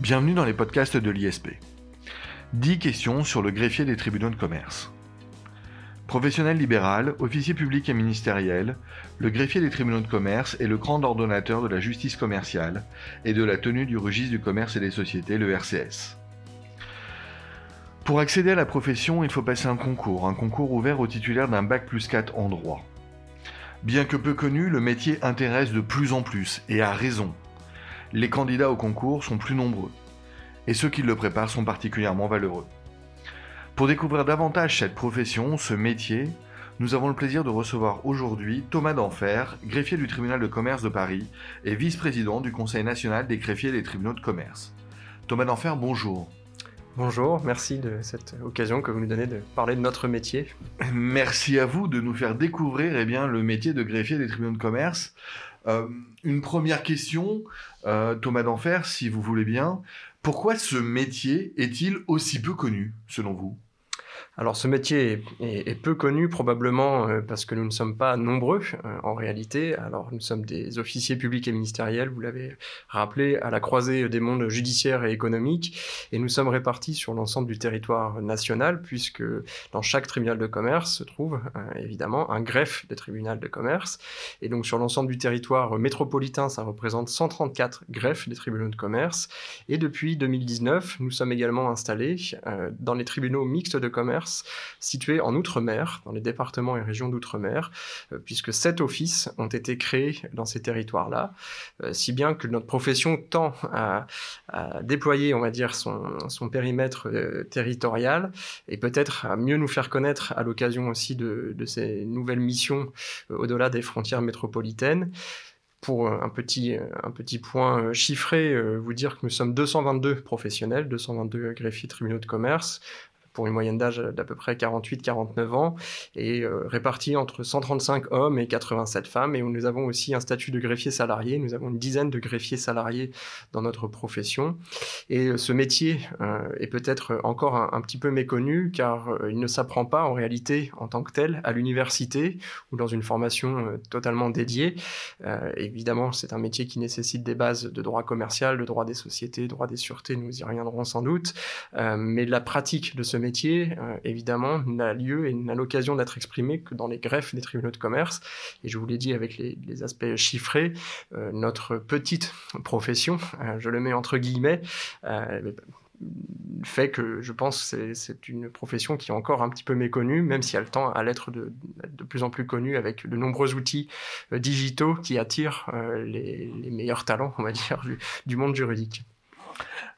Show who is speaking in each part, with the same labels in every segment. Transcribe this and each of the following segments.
Speaker 1: Bienvenue dans les podcasts de l'ISP. 10 questions sur le greffier des tribunaux de commerce. Professionnel libéral, officier public et ministériel, le greffier des tribunaux de commerce est le grand ordonnateur de la justice commerciale et de la tenue du registre du commerce et des sociétés, le RCS. Pour accéder à la profession, il faut passer un concours, un concours ouvert aux titulaires d'un bac plus 4 en droit. Bien que peu connu, le métier intéresse de plus en plus, et à raison les candidats au concours sont plus nombreux, et ceux qui le préparent sont particulièrement valeureux. Pour découvrir davantage cette profession, ce métier, nous avons le plaisir de recevoir aujourd'hui Thomas Denfer, greffier du tribunal de commerce de Paris et vice-président du Conseil national des greffiers des tribunaux de commerce. Thomas Denfer, bonjour.
Speaker 2: Bonjour, merci de cette occasion que vous nous donnez de parler de notre métier.
Speaker 1: Merci à vous de nous faire découvrir eh bien, le métier de greffier des tribunaux de commerce. Euh, une première question, euh, Thomas d'Enfer, si vous voulez bien. Pourquoi ce métier est-il aussi peu connu, selon vous?
Speaker 2: Alors ce métier est, peu connu probablement euh, parce que nous ne sommes pas nombreux euh, en réalité. Alors nous sommes des officiers publics et ministériels, vous l'avez rappelé, à la croisée des mondes judiciaires et économiques. Et nous sommes répartis sur l'ensemble du territoire national puisque dans chaque tribunal de commerce se trouve euh, évidemment un greffe de tribunal de commerce. Et donc sur l'ensemble du territoire métropolitain ça représente 134 greffes des tribunaux de commerce. Et depuis 2019 nous sommes également installés dans les tribunaux mixtes de commerce situés en Outre-mer, dans les départements et régions d'Outre-mer, euh, puisque sept offices ont été créés dans ces territoires-là, euh, si bien que notre profession tend à, déployer, on va dire, son, périmètre euh, territorial et peut-être à mieux nous faire connaître à l'occasion aussi de, ces nouvelles missions au-delà des frontières métropolitaines. Pour un petit, un petit point chiffré, vous dire que nous sommes 222 professionnels, 222 greffiers tribunaux de commerce, pour une moyenne d'âge d'à peu près 48-49 ans, et euh, répartis entre 135 hommes et 87 femmes. Et nous avons aussi un statut de greffier salarié. Nous avons une dizaine de greffiers salariés dans notre profession. Et euh, ce métier euh, est peut-être encore un, petit peu méconnu, car il ne s'apprend pas en réalité en tant que tel à l'université ou dans une formation totalement dédiée. évidemment, c'est un métier qui nécessite des bases de droit commercial, de droit des sociétés, droit des sûretés, nous y reviendrons sans doute. mais la pratique de ce métier métier, euh, évidemment, n'a lieu et n'a l'occasion d'être exprimé que dans les greffes des tribunaux de commerce. Et je vous l'ai dit avec les, aspects chiffrés, euh, notre petite profession, euh, je le mets entre guillemets, fait que je pense que c'est une profession qui est encore un petit peu méconnue, même si elle tend à l'être de, de, plus en plus connue avec de nombreux outils digitaux qui attirent les, meilleurs talents, on va dire, du, du monde juridique.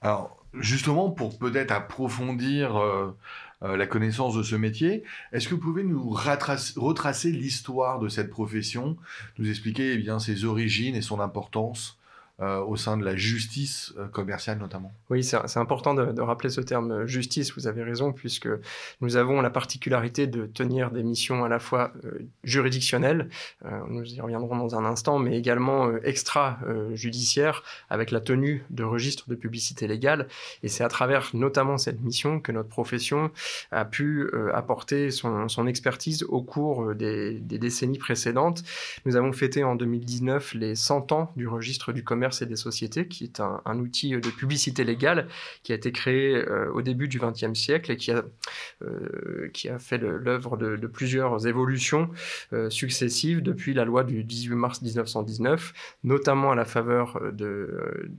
Speaker 1: Alors, justement, pour peut-être approfondir euh, euh, la connaissance de ce métier, est-ce que vous pouvez nous retracer l'histoire de cette profession, nous expliquer eh bien, ses origines et son importance? Euh, au sein de la justice euh, commerciale notamment.
Speaker 2: Oui, c'est important de, rappeler ce terme euh, justice, vous avez raison, puisque nous avons la particularité de tenir des missions à la fois juridictionnelles, nous y reviendrons dans un instant, mais également extra-judiciaires, avec la tenue de registres de publicité légale. Et c'est à travers notamment cette mission que notre profession a pu apporter son, expertise au cours des, des décennies précédentes. Nous avons fêté en 2019 les 100 ans du registre du commerce et des sociétés, qui est un, outil de publicité légale qui a été créé euh, au début du XXe siècle et qui a, euh, qui a fait l'œuvre de, plusieurs évolutions euh, successives depuis la loi du 18 mars 1919, notamment à la faveur de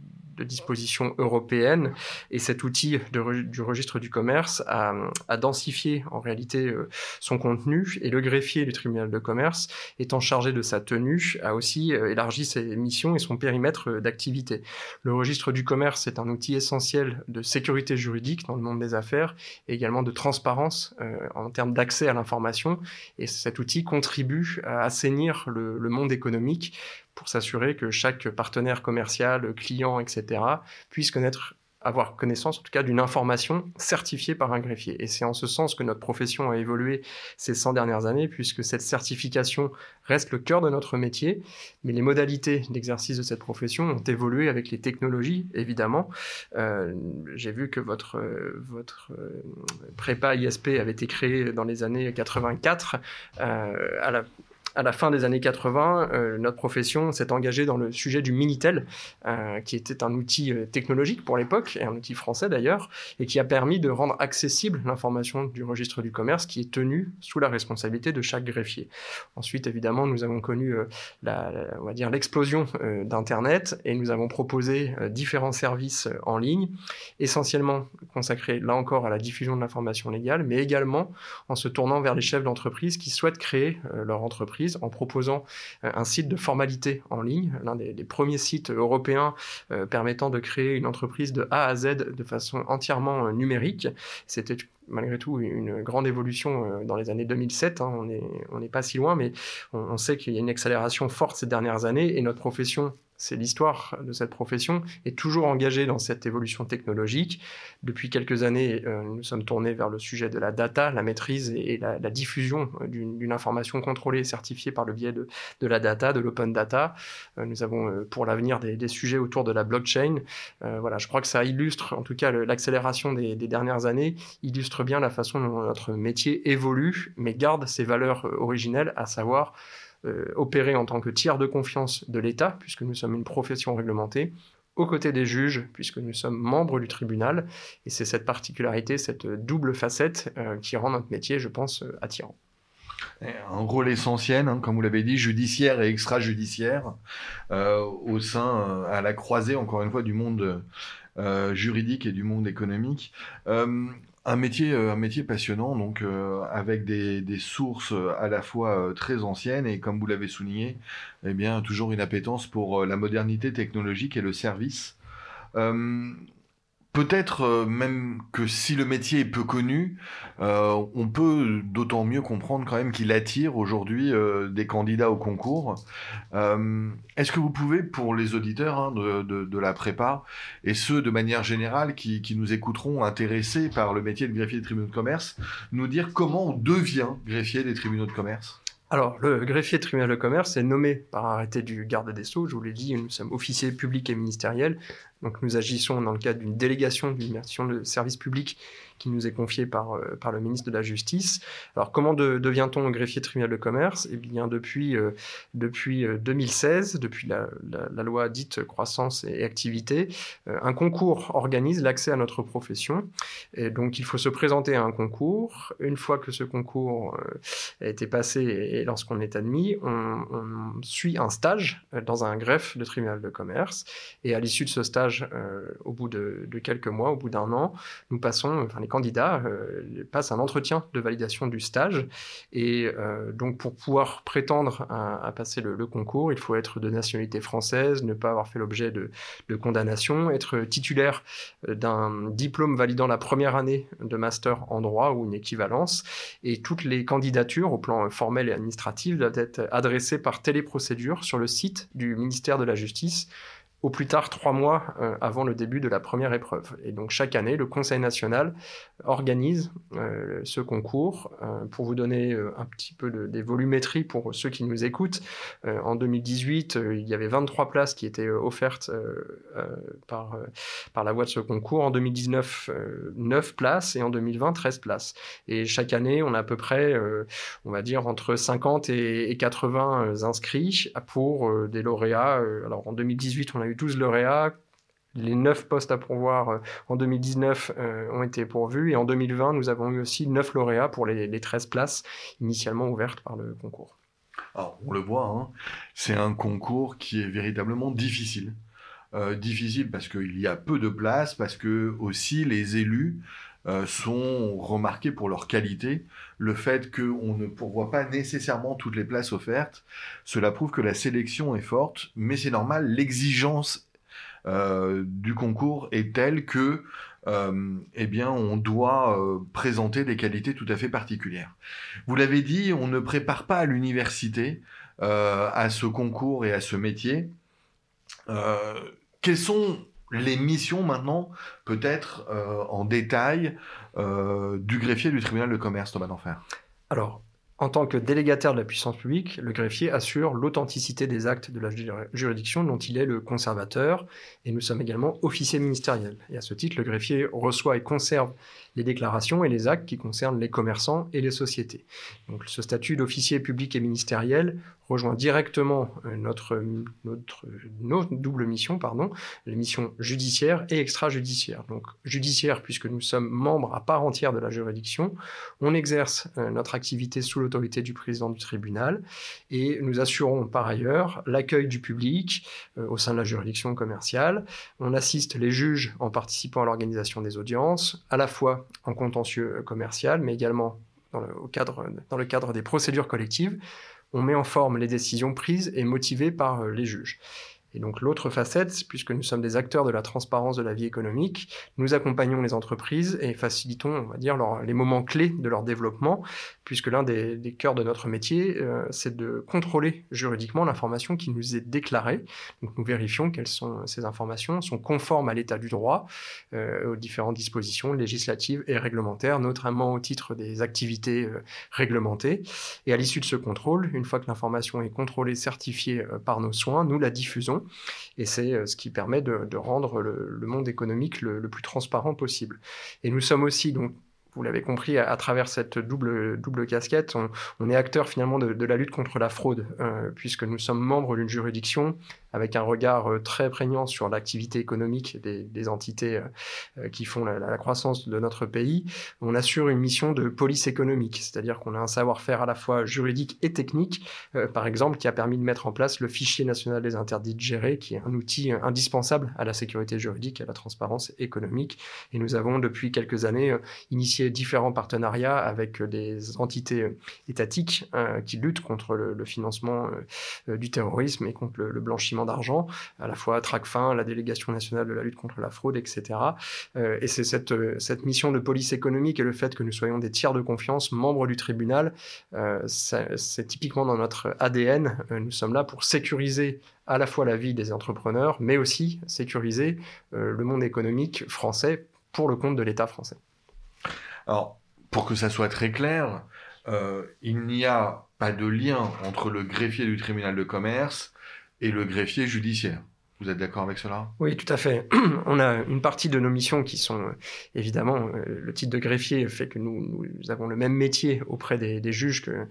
Speaker 2: dispositions européennes. Et cet outil du registre du commerce a, densifié en réalité euh, son contenu. Et le greffier du tribunal de commerce, étant chargé de sa tenue, a aussi euh, élargi ses missions et son périmètre euh, d'activité. Le registre du commerce est un outil essentiel de sécurité juridique dans le monde des affaires et également de transparence en termes d'accès à l'information. Et cet outil contribue à assainir le monde économique pour s'assurer que chaque partenaire commercial, client, etc., puisse connaître avoir connaissance en tout cas d'une information certifiée par un greffier. Et c'est en ce sens que notre profession a évolué ces 100 dernières années, puisque cette certification reste le cœur de notre métier, mais les modalités d'exercice de cette profession ont évolué avec les technologies, évidemment. Euh, j'ai vu que votre, votre euh, prépa ISP avait été créé dans les années 84 euh, à la à la fin des années 80, euh, notre profession s'est engagée dans le sujet du Minitel, euh, qui était un outil euh, technologique pour l'époque, et un outil français d'ailleurs, et qui a permis de rendre accessible l'information du registre du commerce qui est tenue sous la responsabilité de chaque greffier. Ensuite, évidemment, nous avons connu l'explosion d'Internet et nous avons proposé différents services en ligne, essentiellement consacrés là encore à la diffusion de l'information légale, mais également en se tournant vers les chefs d'entreprise qui souhaitent créer leur entreprise en proposant euh, un site de formalité en ligne, l'un des, premiers sites européens euh, permettant de créer une entreprise de A à Z de façon entièrement euh, numérique. C'était malgré tout une grande évolution dans les années 2007. Hein. on n'est pas si loin, mais on sait qu'il y a une accélération forte ces dernières années et notre profession c'est l'histoire de cette profession, est toujours engagée dans cette évolution technologique. Depuis quelques années, euh, nous sommes tournés vers le sujet de la data, la maîtrise et la, diffusion d'une information contrôlée et certifiée par le biais de, la data, de l'open data. Euh, nous avons euh, pour l'avenir des, sujets autour de la blockchain. voilà, je crois que ça illustre, en tout cas l'accélération des, dernières années, illustre bien la façon dont notre métier évolue, mais garde ses valeurs originelles, à savoir euh, opérer en tant que tiers de confiance de l'État, puisque nous sommes une profession réglementée, aux côtés des juges, puisque nous sommes membres du tribunal. Et c'est cette particularité, cette double facette euh, qui rend notre métier, je pense, euh, attirant.
Speaker 1: Un rôle essentiel, hein, comme vous l'avez dit, judiciaire et extrajudiciaire, au sein, à la croisée, encore une fois, du monde juridique et du monde économique. Un métier, euh, un métier passionnant, donc euh, avec des, des, sources à la fois euh, très anciennes et, comme vous l'avez souligné, eh bien toujours une appétence pour la modernité technologique et le service. Peut-être euh, même que si le métier est peu connu, euh, on peut d'autant mieux comprendre quand même qu'il attire aujourd'hui euh, des candidats au concours. Est-ce que vous pouvez, pour les auditeurs hein, de, la prépa, et ceux de manière générale qui, nous écouteront intéressés par le métier de greffier des tribunaux de commerce, nous dire comment on devient greffier des tribunaux de commerce?
Speaker 2: Alors, le greffier tribunal de commerce est nommé par arrêté du garde des Sceaux, je vous l'ai dit, nous sommes officiers publics et ministériels, donc nous agissons dans le cadre d'une délégation d'une de service public qui nous est confiée par, euh, par le ministre de la Justice. Alors comment devient-on greffier tribunal de commerce? Eh bien depuis, euh, depuis 2016, euh, depuis la, loi dite croissance et activité, un concours organise l'accès à notre profession. Donc il faut se présenter à un concours. Une fois que ce concours a été passé et, lorsqu'on est admis, on, on suit un stage dans un greffe de tribunal de commerce. Et à l'issue de ce stage, euh, au bout de, quelques mois, au bout d'un an, nous passons, enfin les candidats euh, passent un entretien de validation du stage. Et euh, donc pour pouvoir prétendre à, passer le, concours, il faut être de nationalité française, ne pas avoir fait l'objet de, de, condamnation, être titulaire d'un diplôme validant la première année de master en droit ou une équivalence. Et toutes les candidatures au plan formel et administratif doivent être adressées par téléprocédure sur le site du ministère de la Justice au plus tard trois mois euh, avant le début de la première épreuve. Et donc chaque année, le Conseil national organise euh, ce concours. Euh, pour vous donner un petit peu de, des volumétries pour ceux qui nous écoutent, en 2018, il y avait 23 places qui étaient offertes par, par la voie de ce concours. En 2019, 9 places et en 2020, 13 places. Et chaque année, on a à peu près, on va dire, entre 50 et, et 80 inscrits pour des lauréats. alors en 2018, on a eu 12 lauréats. Les 9 postes à pourvoir euh, en 2019 euh, ont été pourvus et en 2020, nous avons eu aussi 9 lauréats pour les, 13 places initialement ouvertes par le concours.
Speaker 1: Alors, on le voit, hein, c'est un concours qui est véritablement difficile. Euh, difficile parce qu'il y a peu de places, parce que aussi les élus sont remarqués pour leur qualité. Le fait qu'on ne pourvoit pas nécessairement toutes les places offertes, cela prouve que la sélection est forte, mais c'est normal, l'exigence euh, du concours est telle que euh, eh bien, on doit euh, présenter des qualités tout à fait particulières. Vous l'avez dit, on ne prépare pas à l'université à ce concours et à ce métier. quelles sont les missions maintenant, peut-être en détail, du greffier du tribunal de commerce, Thomas d'Enfer
Speaker 2: Alors, En tant que délégataire de la puissance publique, le greffier assure l'authenticité des actes de la juridiction dont il est le conservateur, et nous sommes également officiers ministériels. Et à ce titre, le greffier reçoit et conserve les déclarations et les actes qui concernent les commerçants et les sociétés. Donc ce statut d'officier public et ministériel rejoint directement euh, notre, notre, notre, double mission, pardon, les missions judiciaires et extrajudiciaires. Donc judiciaire, puisque nous sommes membres à part entière de la juridiction, on exerce euh, notre activité sous l'autorité du président du tribunal et nous assurons par ailleurs l'accueil du public euh, au sein de la juridiction commerciale. On assiste les juges en participant à l'organisation des audiences, à la fois en contentieux commercial, mais également le, cadre, dans le cadre des procédures collectives on met en forme les décisions prises et motivées par euh, les juges. Et donc l'autre facette, puisque nous sommes des acteurs de la transparence de la vie économique, nous accompagnons les entreprises et facilitons, on va dire, les moments clés de leur développement, puisque l'un des, cœurs de notre métier, euh, c'est de contrôler juridiquement l'information qui nous est déclarée. Donc nous vérifions quelles sont ces informations sont conformes à l'état du droit, euh, aux différentes dispositions législatives et réglementaires, notamment au titre des activités euh, réglementées. Et à l'issue de ce contrôle, une fois que l'information est contrôlée, certifiée par nos soins, nous la diffusons et c'est euh, ce qui permet de, rendre le, monde économique le, plus transparent possible. Et nous sommes aussi donc vous l'avez compris, à, travers cette double, double casquette, on, est acteur finalement de, la lutte contre la fraude, euh, puisque nous sommes membres d'une juridiction avec un regard euh, très prégnant sur l'activité économique des, entités euh, qui font la, croissance de notre pays. On assure une mission de police économique, c'est-à-dire qu'on a un savoir-faire à la fois juridique et technique, par exemple, qui a permis de mettre en place le fichier national des interdits de gérer, qui est un outil indispensable à la sécurité juridique et à la transparence économique. Et nous avons depuis quelques années initié différents partenariats avec des entités euh, étatiques euh, qui luttent contre le, financement euh, du terrorisme et contre le, blanchiment d'argent, à la fois TRACFIN, la délégation nationale de la lutte contre la fraude, etc. et c'est cette, cette mission de police économique et le fait que nous soyons des tiers de confiance, membres du tribunal, c'est typiquement dans notre ADN. nous sommes là pour sécuriser à la fois la vie des entrepreneurs, mais aussi sécuriser le monde économique français pour le compte de l'État français.
Speaker 1: Alors, pour que ça soit très clair, euh, il n'y a pas de lien entre le greffier du tribunal de commerce et le greffier judiciaire. Vous êtes d'accord avec cela?
Speaker 2: Oui, tout à fait. On a une partie de nos missions qui sont euh, évidemment euh, le titre de greffier fait que nous, avons le même métier auprès des, juges que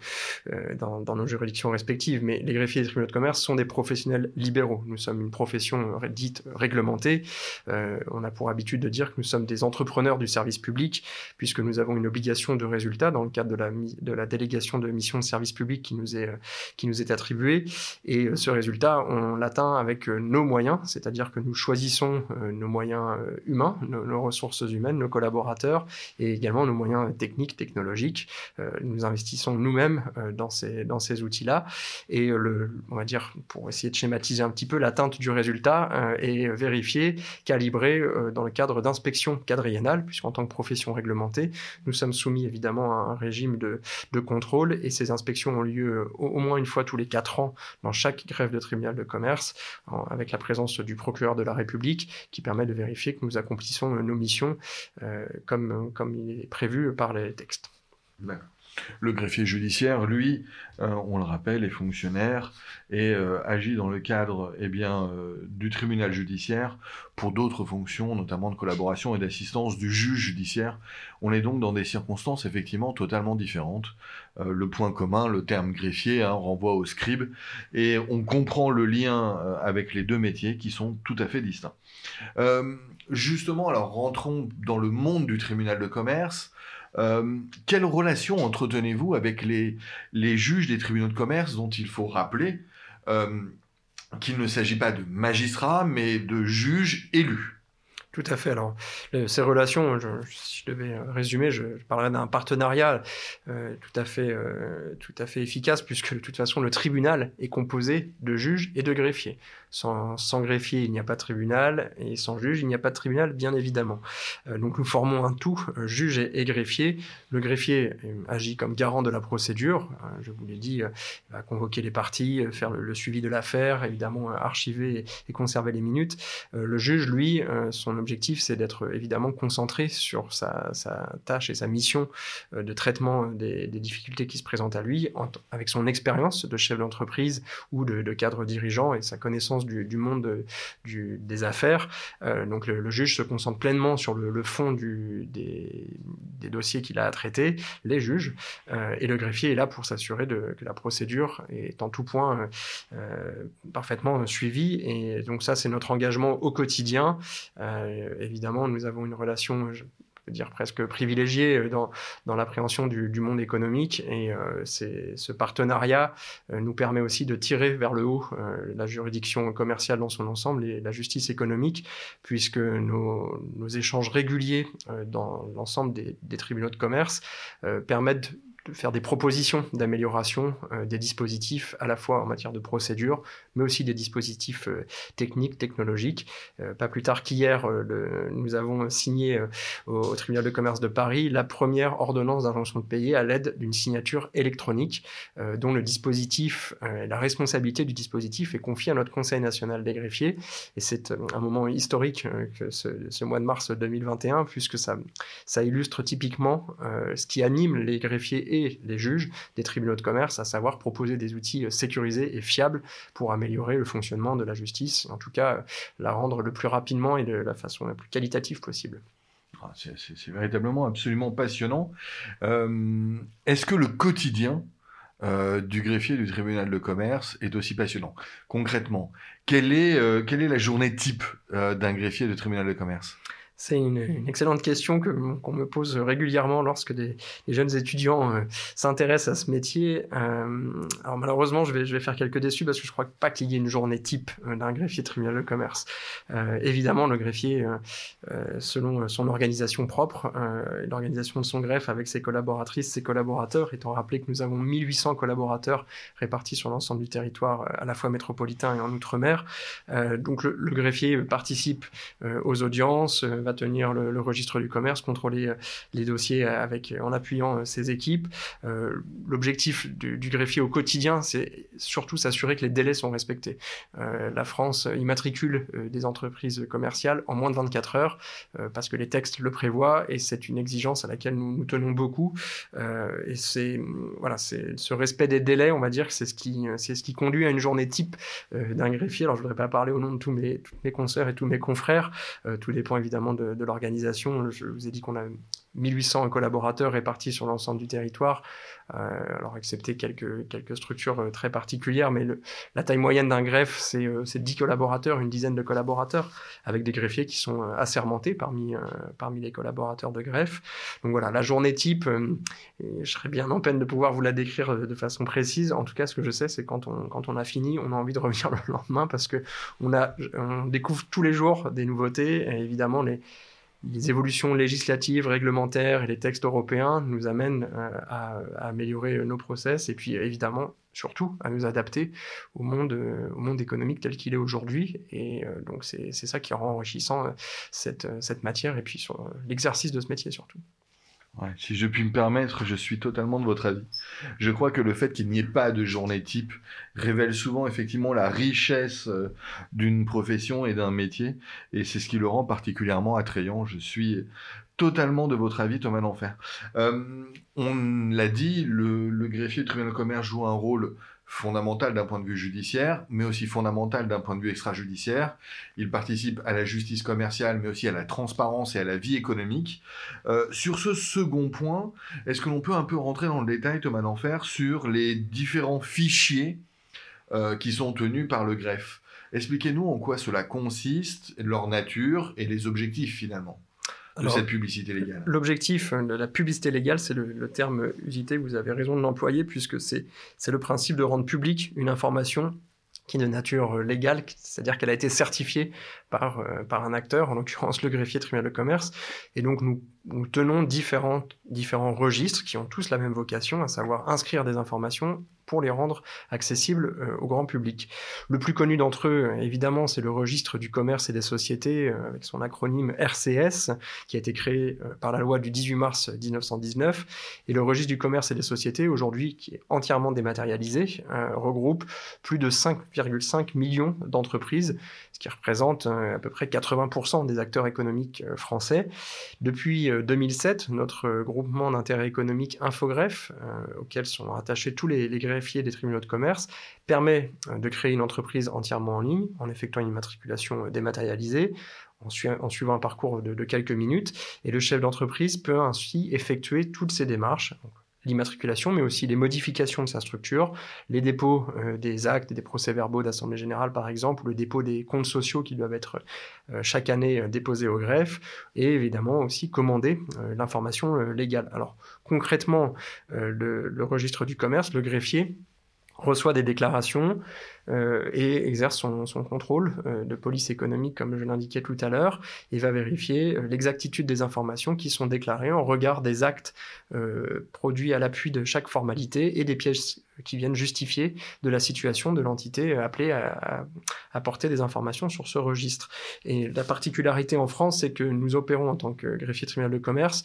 Speaker 2: euh, dans, nos juridictions respectives, mais les greffiers des tribunaux de commerce sont des professionnels libéraux. Nous sommes une profession dite réglementée. on a pour habitude de dire que nous sommes des entrepreneurs du service public puisque nous avons une obligation de résultat dans le cadre de la, de la délégation de mission de service public qui nous est, qui nous est attribuée. Et ce résultat, on l'atteint avec nos moyens c'est-à-dire que nous choisissons euh, nos moyens euh, humains, nos, ressources humaines, nos collaborateurs et également nos moyens techniques, technologiques. Euh, nous investissons nous-mêmes dans ces, dans ces outils-là et le, on va dire, pour essayer de schématiser un petit peu, l'atteinte du résultat est vérifiée, calibrée dans le cadre d'inspection quadriennale, puisqu'en tant que profession réglementée, nous sommes soumis évidemment à un régime de, de contrôle et ces inspections ont lieu au, moins une fois tous les quatre ans dans chaque greffe de tribunal de commerce, avec la du procureur de la République qui permet de vérifier que nous accomplissons nos missions euh, comme, comme il est prévu par les textes.
Speaker 1: Le greffier judiciaire, lui, euh, on le rappelle, est fonctionnaire et euh, agit dans le cadre eh bien, du tribunal judiciaire pour d'autres fonctions, notamment de collaboration et d'assistance du juge judiciaire. On est donc dans des circonstances effectivement totalement différentes. Euh, le point commun, le terme greffier, hein, renvoie au scribe, et on comprend le lien euh, avec les deux métiers qui sont tout à fait distincts. Euh, justement, alors rentrons dans le monde du tribunal de commerce. Quelle relation entretenez-vous avec les, juges des tribunaux de commerce dont il faut rappeler qu'il ne s'agit pas de magistrats, mais de juges élus?
Speaker 2: Tout à fait. Alors, ces relations, si je devais résumer, je, parlerais d'un partenariat euh, tout, à fait, euh, tout à fait efficace, puisque de toute façon, le tribunal est composé de juges et de greffiers. Sans, greffier, il n'y a pas de tribunal, et sans juge, il n'y a pas de tribunal, bien évidemment. Euh, donc nous formons un tout, euh, juge et, greffier. Le greffier euh, agit comme garant de la procédure, je vous l'ai dit, il va convoquer les parties, faire le, suivi de l'affaire, évidemment archiver et, conserver les minutes. le juge, lui, son objectif, c'est d'être évidemment concentré sur sa, tâche et sa mission de traitement des, difficultés qui se présentent à lui, avec son expérience de chef d'entreprise ou de, cadre dirigeant et sa connaissance du, monde des affaires. donc le, juge se concentre pleinement sur le, fond des, des, dossiers qu'il a à traiter, les juges, et le greffier est là pour s'assurer que la procédure est en tout point parfaitement suivie. Et donc ça, c'est notre engagement au quotidien. Euh, évidemment, nous avons une relation, dire presque privilégiée euh, dans, l'appréhension du, monde économique. Et euh, ce partenariat nous permet aussi de tirer vers le haut la juridiction commerciale dans son ensemble et la justice économique, puisque nos, échanges réguliers dans l'ensemble des, tribunaux de commerce permettent de faire des propositions d'amélioration euh, des dispositifs, à la fois en matière de procédure, mais aussi des dispositifs euh, techniques, technologiques. Euh, pas plus tard qu'hier, nous avons signé au, tribunal de commerce de Paris la première ordonnance d'injonction de payer à l'aide d'une signature électronique, dont le dispositif, la responsabilité du dispositif est confiée à notre Conseil national des greffiers. Et c'est un moment historique que ce, mois de mars 2021, puisque ça, ça illustre typiquement ce qui anime les greffiers et les juges des tribunaux de commerce, à savoir proposer des outils euh, sécurisés et fiables pour améliorer le fonctionnement de la justice, en tout cas euh, la rendre le plus rapidement et de la façon la plus qualitative possible.
Speaker 1: Ah, c'est véritablement absolument passionnant. Euh, est-ce que le quotidien du greffier du tribunal de commerce est aussi passionnant? Concrètement, quelle est, quelle est la journée type d'un greffier de tribunal de commerce?
Speaker 2: C'est une, excellente question qu'on me pose régulièrement lorsque des, jeunes étudiants euh, s'intéressent à ce métier. Euh, alors malheureusement, je vais, je vais faire quelques déçus parce que je crois pas qu'il y ait une journée type euh, d'un greffier tribunal de commerce. évidemment, le greffier, selon son organisation propre, l'organisation de son greffe avec ses collaboratrices, ses collaborateurs, étant rappelé que nous avons 1800 collaborateurs répartis sur l'ensemble du territoire, à la fois métropolitain et en outre-mer. donc le, le, greffier participe aux audiences, tenir le, registre du commerce, contrôler euh, les dossiers avec, en appuyant euh, ses équipes. Euh, l'objectif du, greffier au quotidien, c'est surtout s'assurer que les délais sont respectés. la France immatricule des entreprises commerciales en moins de 24 heures parce que les textes le prévoient et c'est une exigence à laquelle nous, nous tenons beaucoup. et c'est voilà, ce respect des délais, on va dire c'est ce qui ce qui conduit à une journée type d'un greffier. Alors je voudrais pas parler au nom de tous mes tous mes consoeurs et tous mes confrères. tout dépend évidemment de, de l'organisation. Je vous ai dit qu'on a 1800 collaborateurs répartis sur l'ensemble du territoire, euh, alors excepté quelques, quelques structures euh, très particulières, mais la taille moyenne d'un greffe, c'est euh, 10 collaborateurs, une dizaine de collaborateurs, avec des greffiers qui sont euh, assermentés parmi, parmi les collaborateurs de greffe. Donc voilà, la journée type, je serais bien en peine de pouvoir vous la décrire de façon précise. En tout cas, ce que je sais, c'est quand on, quand on a fini, on a envie de revenir le lendemain parce que on, a, on découvre tous les jours des nouveautés, évidemment les les évolutions législatives, réglementaires et les textes européens nous amènent euh, à, améliorer nos process et puis évidemment surtout à nous adapter au monde, euh, au monde économique tel qu'il est aujourd'hui. Et euh, donc c'est ça qui rend enrichissant cette, cette matière et puis l'exercice de ce métier surtout
Speaker 1: si je puis me permettre, je suis totalement de votre avis. Je crois que le fait qu'il n'y ait pas de journée type révèle souvent effectivement la richesse euh, d'une profession et d'un métier, et c'est ce qui le rend particulièrement attrayant. Je suis totalement de votre avis, Thomas D'Enfer. Euh, on l'a dit, le, le greffier de tribunal de commerce joue un rôle fondamental d'un point de vue judiciaire, mais aussi fondamental d'un point de vue extrajudiciaire. Il participe à la justice commerciale, mais aussi à la transparence et à la vie économique. Euh, sur ce second point, est-ce que l'on peut un peu rentrer dans le détail, Thomas D'Enfer, sur les différents fichiers euh, qui sont tenus par le greffe? Expliquez-nous en quoi cela consiste, leur nature et les objectifs finalement de cette publicité légale.
Speaker 2: L'objectif de la publicité légale, c'est le, terme usité, vous avez raison de l'employer, puisque c'est le principe de rendre publique une information qui est de nature légale, c'est-à-dire qu'elle a été certifiée par, euh, par un acteur, en l'occurrence le greffier tribunal de commerce. Et donc nous tenons différents, registres qui ont tous la même vocation, à savoir inscrire des informations pour les rendre accessibles euh, au grand public. Le plus connu d'entre eux, évidemment, c'est le registre du commerce et des sociétés, euh, avec son acronyme RCS, qui a été créé par la loi du 18 mars 1919. Et le registre du commerce et des sociétés, aujourd'hui, qui est entièrement dématérialisé, regroupe plus de 5,5 millions d'entreprises, ce qui représente à peu près 80% des acteurs économiques français. Depuis 2007, notre groupement d'intérêt économique Infogreffe, auquel sont attachés tous les, les des tribunaux de commerce permet euh, de créer une entreprise entièrement en ligne en effectuant une immatriculation euh, dématérialisée en, suivant un parcours de, quelques minutes. Et le chef d'entreprise peut ainsi effectuer toutes ces démarches, l'immatriculation, mais aussi les modifications de sa structure, les dépôts euh, des actes des procès-verbaux d'Assemblée générale, par exemple, ou le dépôt des comptes sociaux qui doivent être chaque année déposés au greffe, et évidemment aussi commander l'information légale. Alors concrètement, le registre du commerce, le greffier, reçoit des déclarations euh, et exerce son, contrôle euh, de police économique, comme je l'indiquais tout à l'heure, et va vérifier euh, l'exactitude des informations qui sont déclarées en regard des actes produits à l'appui de chaque formalité et des pièces qui viennent justifier de la situation de l'entité appelée à, apporter des informations sur ce registre. Et la particularité en France, c'est que nous opérons en tant que greffier tribunal de commerce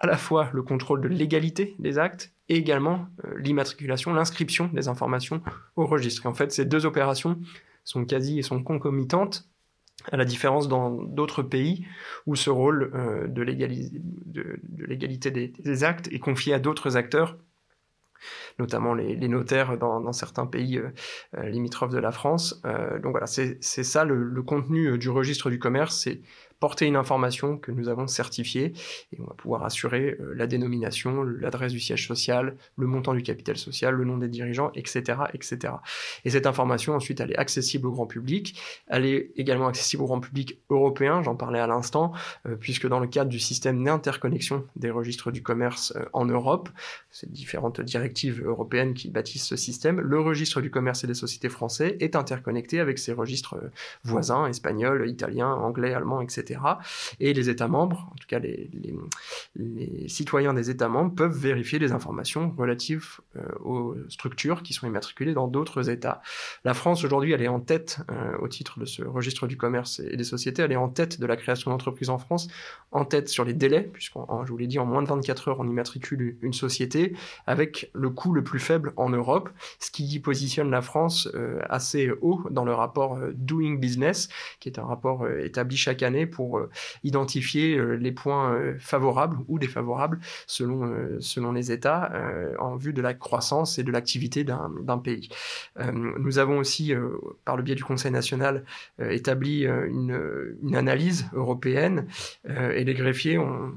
Speaker 2: à la fois le contrôle de légalité des actes et également euh, l'immatriculation, l'inscription des informations au registre. En fait, ces deux opérations sont quasi et sont concomitantes, à la différence dans d'autres pays où ce rôle euh, de, légalité des, actes est confié à d'autres acteurs notamment les, notaires dans, certains pays euh, limitrophes de la France. donc voilà, c'est ça le, contenu du registre du commerce, porter une information que nous avons certifiée et on va pouvoir assurer euh, la dénomination, l'adresse du siège social, le montant du capital social, le nom des dirigeants, etc., etc. Et cette information ensuite elle est accessible au grand public, elle est également accessible au grand public européen, j'en parlais à l'instant, euh, puisque dans le cadre du système d'interconnexion des registres du commerce euh, en Europe, ces différentes directives européennes qui bâtissent ce système, le registre du commerce et des sociétés français est interconnecté avec ses registres voisins, espagnols, italiens, anglais, allemands, etc. Et les États membres, en tout cas les, citoyens des États membres, peuvent vérifier les informations relatives euh, aux structures qui sont immatriculées dans d'autres États. La France, aujourd'hui, elle est en tête, euh, au titre de ce registre du commerce et des sociétés, elle est en tête de la création d'entreprises en France, en tête sur les délais, puisque je vous l'ai dit, en moins de 24 heures, on immatricule une société, avec le coût le plus faible en Europe, ce qui positionne la France euh, assez haut dans le rapport Doing Business, qui est un rapport établi chaque année pour euh, identifier euh, les points euh, favorables ou défavorables selon, selon les États en vue de la croissance et de l'activité d'un pays. nous avons aussi, par le biais du Conseil national, établi une, une analyse européenne et les greffiers ont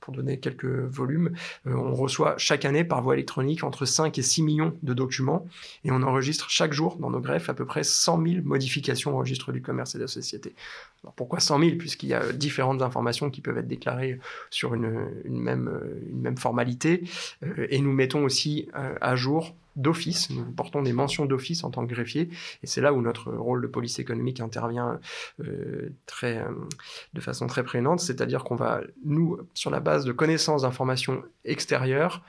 Speaker 2: pour donner quelques volumes, euh, on reçoit chaque année par voie électronique entre 5 et 6 millions de documents et on enregistre chaque jour dans nos greffes à peu près 100 000 modifications au registre du commerce et de la société. Alors pourquoi 100 000 Puisqu'il y a différentes informations qui peuvent être déclarées sur une, même, une même formalité. Euh, et nous mettons aussi euh, à jour d'office. Nous portons des mentions d'office en tant que greffier, et c'est là où notre rôle de police économique intervient euh, très, euh, de façon très prégnante, c'est-à-dire qu'on va, nous, sur la base de connaissances d'informations extérieures,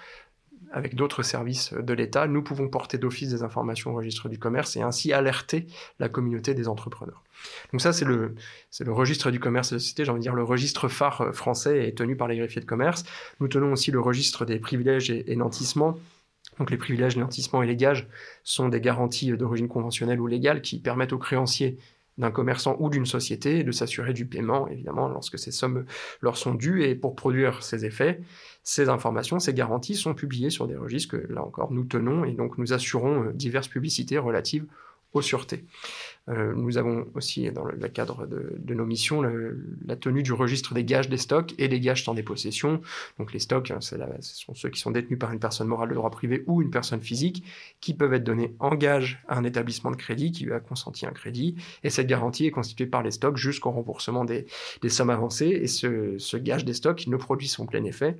Speaker 2: avec d'autres services de l'État, nous pouvons porter d'office des informations au registre du commerce et ainsi alerter la communauté des entrepreneurs. Donc ça, c'est le, c'est le registre du commerce et de la société, j'ai envie de dire le registre phare français est tenu par les greffiers de commerce. Nous tenons aussi le registre des privilèges et, et nantissements donc les privilèges, lentissement et les gages sont des garanties d'origine conventionnelle ou légale qui permettent aux créanciers d'un commerçant ou d'une société de s'assurer du paiement, évidemment, lorsque ces sommes leur sont dues. Et pour produire ces effets, ces informations, ces garanties sont publiées sur des registres que, là encore, nous tenons et donc nous assurons euh, diverses publicités relatives aux sûretés. Euh, nous avons aussi, dans le, cadre de, nos missions, la tenue du registre des gages des stocks et des gages sans dépossession. Donc les stocks, hein, ce sont ceux qui sont détenus par une personne morale de droit privé ou une personne physique, qui peuvent être donnés en gage à un établissement de crédit qui lui a consenti un crédit. Et cette garantie est constituée par les stocks jusqu'au remboursement des, sommes avancées. Et ce, ce gage des stocks ne produit son plein effet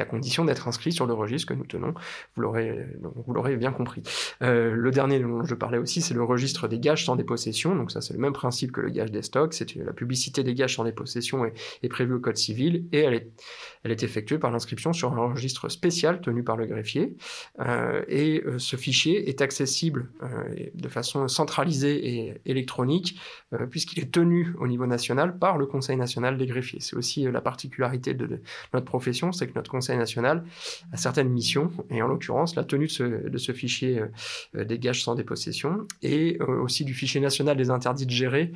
Speaker 2: qu'à condition d'être inscrit sur le registre que nous tenons. Vous l'aurez, l'aurez bien compris. Euh, le dernier dont je parlais aussi, c'est le registre des gages sans dépossession. Donc ça, c'est le même principe que le gage des stocks. C'est la publicité des gages sans dépossession est, est prévue au code civil et elle est, effectuée par l'inscription sur un registre spécial tenu par le greffier. Euh, et euh, ce fichier est accessible euh, de façon centralisée et électronique puisqu'il est tenu au niveau national par le Conseil national des greffiers. C'est aussi la particularité de, notre profession, c'est que notre Conseil national a certaines missions et en l'occurrence la tenue de ce, fichier des gages sans dépossession et aussi du fichier national des interdits de gérer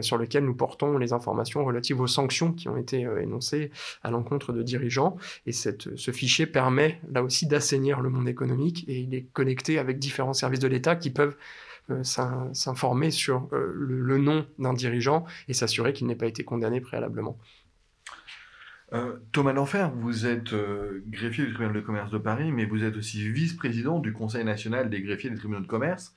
Speaker 2: sur lequel nous portons les informations relatives aux sanctions qui ont été énoncées à l'encontre de dirigeants. Et cette, ce fichier permet là aussi d'assainir le monde économique et il est connecté avec différents services de l'État qui peuvent euh, s'informer sur euh, le, nom d'un dirigeant et s'assurer qu'il n'ait pas été condamné préalablement.
Speaker 1: Euh, Thomas Denfer, vous êtes greffier du tribunal de commerce de Paris, mais vous êtes aussi vice-président du Conseil national des greffiers des tribunaux de commerce.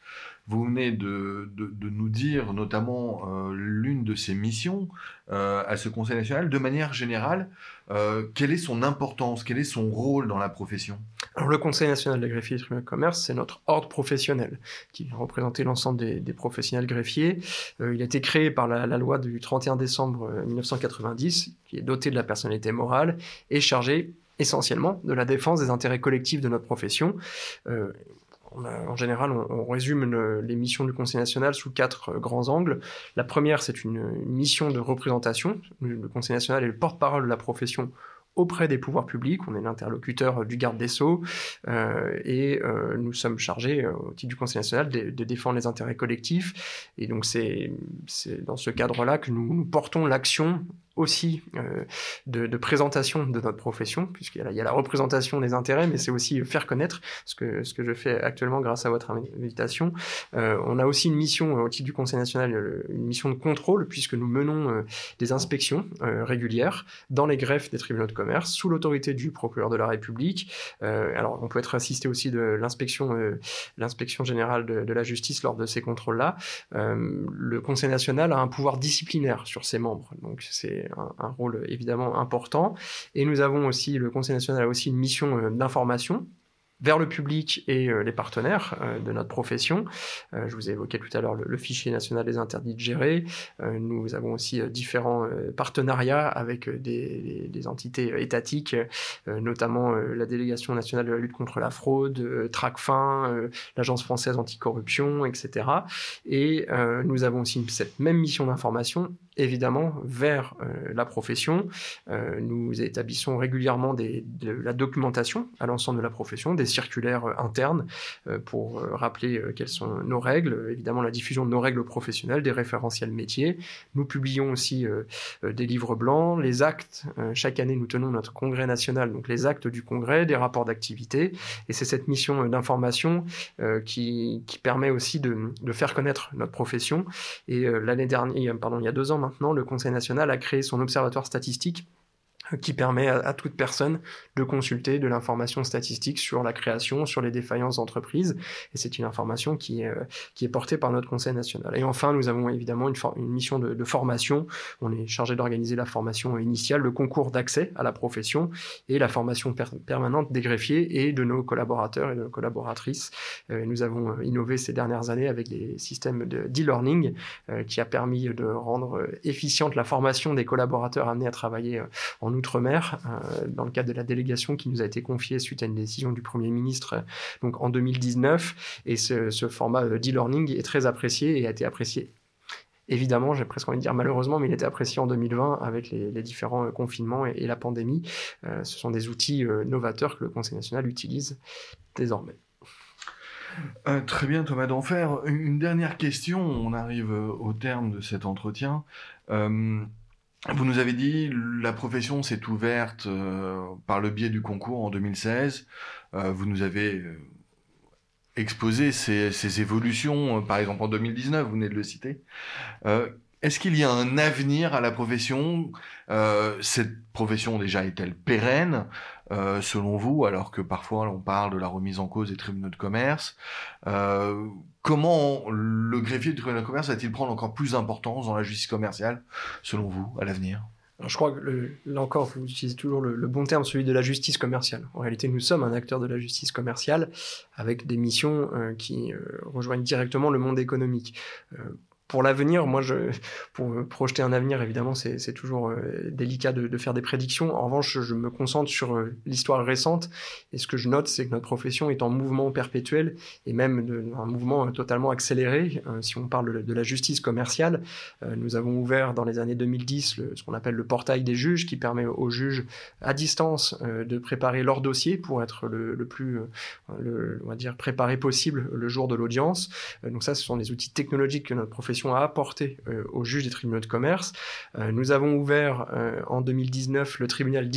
Speaker 1: Vous venez de, de, nous dire notamment euh, l'une de ses missions euh, à ce Conseil national. De manière générale, euh, quelle est son importance, quel est son rôle dans la profession?
Speaker 2: Le Conseil national des greffiers et tribunaux de commerce, c'est notre ordre professionnel qui vient l'ensemble des, professionnels greffiers. il a été créé par la, loi du 31 décembre 1990, qui est doté de la personnalité morale et chargé essentiellement de la défense des intérêts collectifs de notre profession. Euh, en général, on, résume les missions du Conseil national sous quatre euh, grands angles. La première, c'est une, mission de représentation. Le Conseil national est le porte-parole de la profession auprès des pouvoirs publics. On est l'interlocuteur du garde des Sceaux euh, et euh, nous sommes chargés, au titre du Conseil national, de, défendre les intérêts collectifs. Et donc c'est dans ce cadre-là que nous portons l'action aussi euh, de, présentation de notre profession, puisqu'il y, a la représentation des intérêts, mais c'est aussi faire connaître ce que, ce que je fais actuellement grâce à votre invitation. Euh, on a aussi une mission euh, au titre du Conseil national, une mission de contrôle, puisque nous menons des inspections régulières dans les greffes des tribunaux de commerce, sous l'autorité du procureur de la République. alors, on peut être assisté aussi de l'inspection l'inspection générale de, de, la justice lors de ces contrôles-là. le Conseil national a un pouvoir disciplinaire sur ses membres, donc c'est un, rôle évidemment important. Et nous avons aussi, le Conseil national a aussi une mission euh, d'information vers le public et euh, les partenaires euh, de notre profession. Je vous ai évoqué tout à l'heure le, fichier national des interdits de gérer. nous avons aussi différents partenariats avec des, des, entités étatiques, notamment la délégation nationale de la lutte contre la fraude, TRACFIN, l'agence française anticorruption, etc. Et nous avons aussi cette même mission d'information évidemment vers la profession. nous établissons régulièrement de la documentation à l'ensemble de la profession, des circulaires euh, internes euh, pour euh, rappeler quelles sont nos règles, évidemment la diffusion de nos règles professionnelles, des référentiels métiers. Nous publions aussi des livres blancs, les actes. chaque année, nous tenons notre congrès national, donc les actes du congrès, des rapports d'activité. Et c'est cette mission d'information qui, qui, permet aussi de, de, faire connaître notre profession. Et l'année dernière, pardon, il y a deux ans maintenant, le Conseil national a créé son observatoire statistique qui permet à, toute personne de consulter de l'information statistique sur la création, sur les défaillances d'entreprise. Et c'est une information qui est, euh, qui est portée par notre Conseil national. Et enfin, nous avons évidemment une, une mission de, formation. On est chargé d'organiser la formation initiale, le concours d'accès à la profession et la formation permanente des greffiers et de nos collaborateurs et de nos collaboratrices. Euh, nous avons euh, innové ces dernières années avec des systèmes d'e-learning qui a permis de rendre efficiente la formation des collaborateurs amenés à travailler en Outre-mer, euh, dans le cadre de la délégation qui nous a été confiée suite à une décision du Premier ministre euh, donc en 2019. Et ce, format euh, d'e-learning est très apprécié et a été apprécié Évidemment, j'ai presque envie de dire malheureusement, mais il été apprécié en 2020 avec les, différents confinements et, la pandémie. ce sont des outils novateurs que le Conseil national utilise désormais.
Speaker 1: très bien, Thomas d'Enfer. Une dernière question. On arrive au terme de cet entretien. Vous nous avez dit, la profession s'est ouverte euh, par le biais du concours en 2016. Euh, vous nous avez euh, exposé ces, évolutions, par exemple en 2019, vous venez de le citer. Est-ce qu'il y a un avenir à la profession? Cette profession déjà est-elle pérenne? Selon vous, alors que parfois on parle de la remise en cause des tribunaux de commerce Comment le greffier du tribunal de commerce va-t-il prendre encore plus d'importance dans la justice commerciale, selon vous, à l'avenir?
Speaker 2: Je crois que là encore, vous utilisez toujours le, bon terme, celui de la justice commerciale. En réalité, nous sommes un acteur de la justice commerciale avec des missions euh, qui euh, rejoignent directement le monde économique. Euh, pour l'avenir, moi, pour projeter un avenir, évidemment, c'est toujours euh, délicat de, faire des prédictions. En revanche, je me concentre sur euh, l'histoire récente. Et ce que je note, c'est que notre profession est en mouvement perpétuel et même de, un mouvement totalement accéléré. Euh, si on parle de, la justice commerciale, nous avons ouvert dans les années 2010 le, ce qu'on appelle le portail des juges, qui permet aux juges à distance de préparer leur dossier pour être le, plus, on va dire, préparé possible le jour de l'audience. donc ça, ce sont des outils technologiques que notre profession à apporter euh, aux juges des tribunaux de commerce. Euh, nous avons ouvert euh, en 2019 le tribunal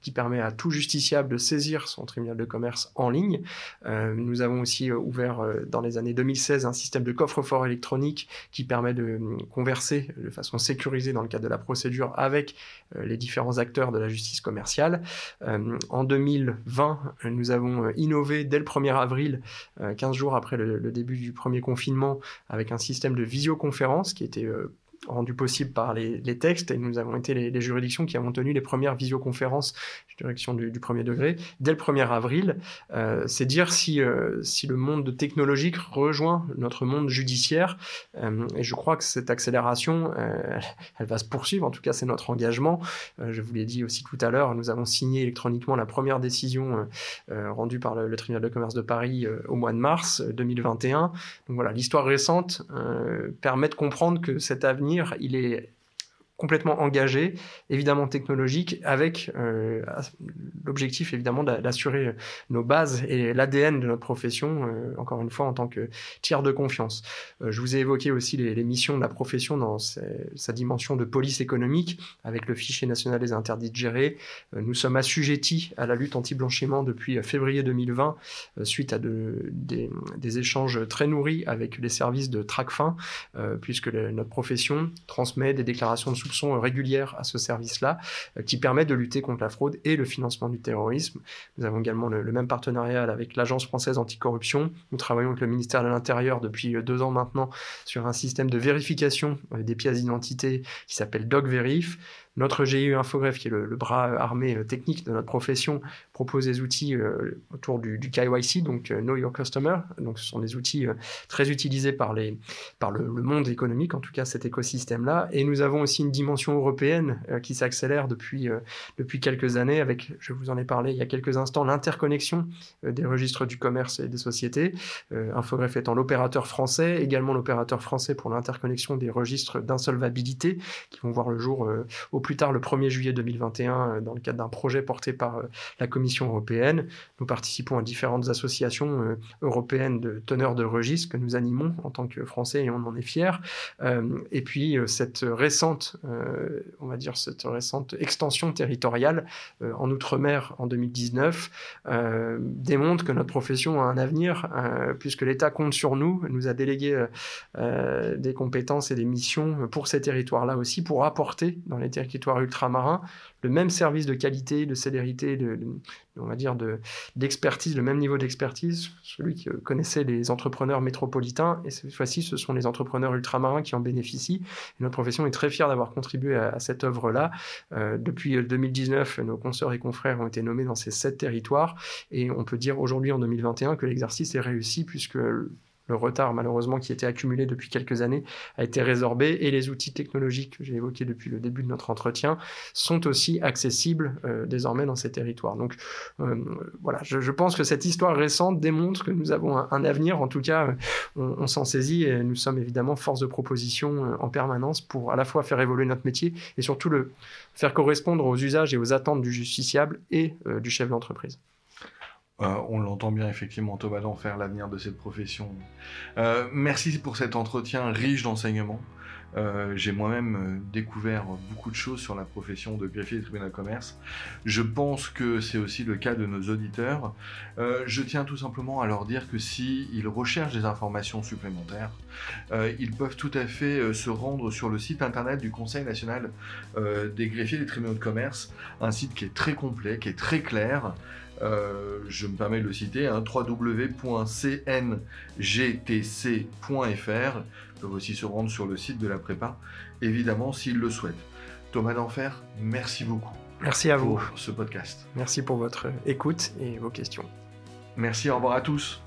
Speaker 2: qui permet à tout justiciable de saisir son tribunal de commerce en ligne. nous avons aussi ouvert dans les années 2016 un système de coffre-fort électronique qui permet de converser de façon sécurisée dans le cadre de la procédure avec les différents acteurs de la justice commerciale. en 2020, nous avons innové dès le 1er avril, 15 jours après le, le début du premier confinement, avec un système de visioconférence qui était euh, rendu possible par les, textes et nous avons été les, juridictions qui avons tenu les premières visioconférences direction du, premier degré dès le 1er avril. Euh, c'est dire si, euh, si le monde technologique rejoint notre monde judiciaire euh, et je crois que cette accélération elle, va se poursuivre en tout cas c'est notre engagement. je vous l'ai dit aussi tout à l'heure nous avons signé électroniquement la première décision rendue par le, le, tribunal de commerce de Paris au mois de mars 2021. Donc voilà l'histoire récente permet de comprendre que cet avenir il est complètement engagé, évidemment technologique, avec euh, l'objectif évidemment d'assurer nos bases et l'ADN de notre profession, euh, encore une fois en tant que tiers de confiance. Euh, je vous ai évoqué aussi les, missions de la profession dans sa, dimension de police économique, avec le fichier national des interdits de gérer. nous sommes assujettis à la lutte anti-blanchiment depuis février 2020, suite à de, des, échanges très nourris avec les services de TRACFIN, puisque notre profession transmet des déclarations de sont régulières à ce service-là, euh, qui permet de lutter contre la fraude et le financement du terrorisme. Nous avons également le, même partenariat avec l'Agence française anticorruption. Nous travaillons avec le ministère de l'Intérieur depuis euh, deux ans maintenant sur un système de vérification euh, des pièces d'identité qui s'appelle DocVerif. Notre GIE Infogreffe, qui est le, bras armé euh, technique de notre profession, propose des outils euh, autour du, KYC, donc euh, Know Your Customer. Donc, ce sont des outils très utilisés par, les, par le, monde économique, en tout cas cet écosystème-là. Et nous avons aussi une dimension européenne qui s'accélère depuis, depuis quelques années, avec, je vous en ai parlé il y a quelques instants, l'interconnexion des registres du commerce et des sociétés. Infogreffe étant l'opérateur français, également l'opérateur français pour l'interconnexion des registres d'insolvabilité qui vont voir le jour au plus tard le 1er juillet 2021 euh, dans le cadre d'un projet porté par euh, la Commission européenne. Nous participons à différentes associations euh, européennes de teneurs de registres que nous animons en tant que Français et on en est fiers. et puis cette récente, on va dire cette récente extension territoriale en Outre-mer en 2019 démontre que notre profession a un avenir puisque l'État compte sur nous, nous a délégué des compétences et des missions pour ces territoires-là aussi pour apporter dans les territoires ultramarin, le même service de qualité, de célérité, de, on va dire d'expertise, le même niveau d'expertise, celui qui connaissait les entrepreneurs métropolitains, et cette fois-ci, ce sont les entrepreneurs ultramarins qui en bénéficient. notre profession est très fière d'avoir contribué à, cette œuvre-là. Euh, depuis 2019, nos consoeurs et confrères ont été nommés dans ces sept territoires, et on peut dire aujourd'hui en 2021 que l'exercice est réussi puisque le retard malheureusement qui était accumulé depuis quelques années a été résorbé et les outils technologiques que j'ai évoqués depuis le début de notre entretien sont aussi accessibles euh, désormais dans ces territoires. Donc euh, voilà, je, pense que cette histoire récente démontre que nous avons un, avenir, en tout cas on, s'en saisit et nous sommes évidemment force de proposition euh, en permanence pour à la fois faire évoluer notre métier et surtout le faire correspondre aux usages et aux attentes du justiciable et du chef d'entreprise.
Speaker 1: Euh, on l'entend bien effectivement, Thomas d'en faire l'avenir de cette profession. Euh, merci pour cet entretien riche d'enseignements. Euh, j'ai moi-même découvert beaucoup de choses sur la profession de greffier de tribunal de commerce. Je pense que c'est aussi le cas de nos auditeurs. je tiens tout simplement à leur dire que s'ils recherchent des informations supplémentaires, ils peuvent tout à fait se rendre sur le site internet du Conseil national des greffiers des tribunaux de commerce, un site qui est très complet, qui est très clair. Euh, je me permets de le citer, hein, www.cngtc.fr. Ils peuvent aussi se rendre sur le site de la prépa, évidemment, s'ils le souhaitent. Thomas d'Enfer, merci beaucoup.
Speaker 2: Merci à vous.
Speaker 1: Pour ce podcast.
Speaker 2: Merci pour votre écoute et vos questions.
Speaker 1: Merci, au revoir à tous.